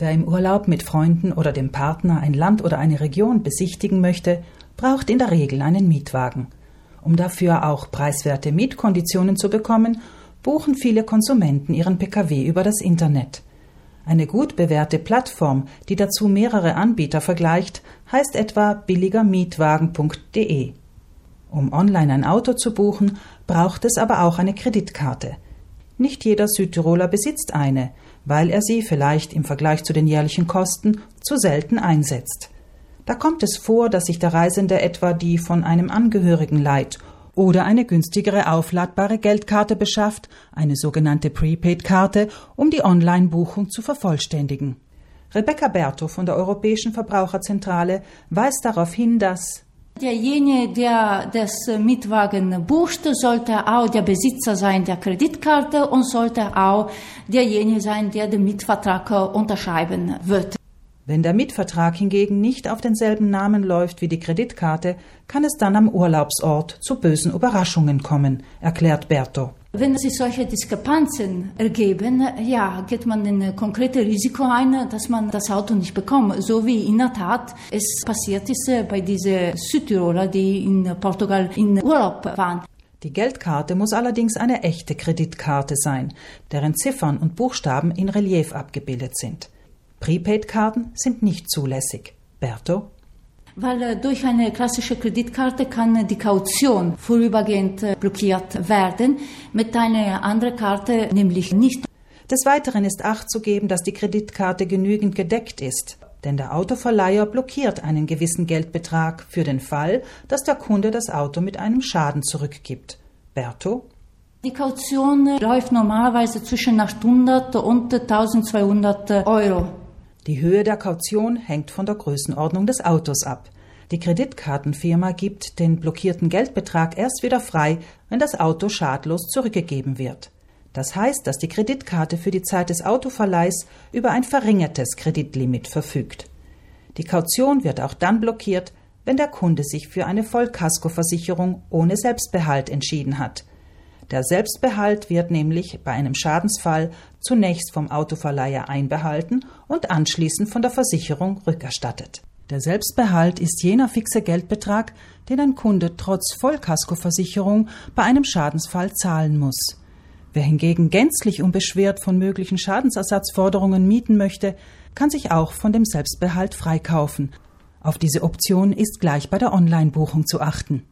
Wer im Urlaub mit Freunden oder dem Partner ein Land oder eine Region besichtigen möchte, braucht in der Regel einen Mietwagen. Um dafür auch preiswerte Mietkonditionen zu bekommen, buchen viele Konsumenten ihren Pkw über das Internet. Eine gut bewährte Plattform, die dazu mehrere Anbieter vergleicht, heißt etwa billigermietwagen.de. Um online ein Auto zu buchen, braucht es aber auch eine Kreditkarte. Nicht jeder Südtiroler besitzt eine, weil er sie vielleicht im Vergleich zu den jährlichen Kosten zu selten einsetzt. Da kommt es vor, dass sich der Reisende etwa die von einem Angehörigen leiht oder eine günstigere aufladbare Geldkarte beschafft, eine sogenannte Prepaid-Karte, um die Online-Buchung zu vervollständigen. Rebecca Berto von der Europäischen Verbraucherzentrale weist darauf hin, dass Derjenige, der das Mietwagen bucht, sollte auch der Besitzer sein der Kreditkarte und sollte auch derjenige sein, der den Mietvertrag unterschreiben wird. Wenn der Mietvertrag hingegen nicht auf denselben Namen läuft wie die Kreditkarte, kann es dann am Urlaubsort zu bösen Überraschungen kommen, erklärt Berto. Wenn sich solche Diskrepanzen ergeben, ja, geht man in konkretes Risiko ein, dass man das Auto nicht bekommt. So wie in der Tat es passiert ist äh, bei diesen Südtiroler, die in Portugal in Urlaub waren. Die Geldkarte muss allerdings eine echte Kreditkarte sein, deren Ziffern und Buchstaben in Relief abgebildet sind. Prepaid-Karten sind nicht zulässig. Berto? Weil äh, durch eine klassische Kreditkarte kann die Kaution vorübergehend äh, blockiert werden, mit einer anderen Karte nämlich nicht. Des Weiteren ist Acht zu geben, dass die Kreditkarte genügend gedeckt ist, denn der Autoverleiher blockiert einen gewissen Geldbetrag für den Fall, dass der Kunde das Auto mit einem Schaden zurückgibt. Berto? Die Kaution äh, läuft normalerweise zwischen 800 und 1200 Euro. Die Höhe der Kaution hängt von der Größenordnung des Autos ab. Die Kreditkartenfirma gibt den blockierten Geldbetrag erst wieder frei, wenn das Auto schadlos zurückgegeben wird. Das heißt, dass die Kreditkarte für die Zeit des Autoverleihs über ein verringertes Kreditlimit verfügt. Die Kaution wird auch dann blockiert, wenn der Kunde sich für eine Vollkaskoversicherung ohne Selbstbehalt entschieden hat. Der Selbstbehalt wird nämlich bei einem Schadensfall zunächst vom Autoverleiher einbehalten und anschließend von der Versicherung rückerstattet. Der Selbstbehalt ist jener fixe Geldbetrag, den ein Kunde trotz Vollkaskoversicherung bei einem Schadensfall zahlen muss. Wer hingegen gänzlich unbeschwert von möglichen Schadensersatzforderungen mieten möchte, kann sich auch von dem Selbstbehalt freikaufen. Auf diese Option ist gleich bei der Online-Buchung zu achten.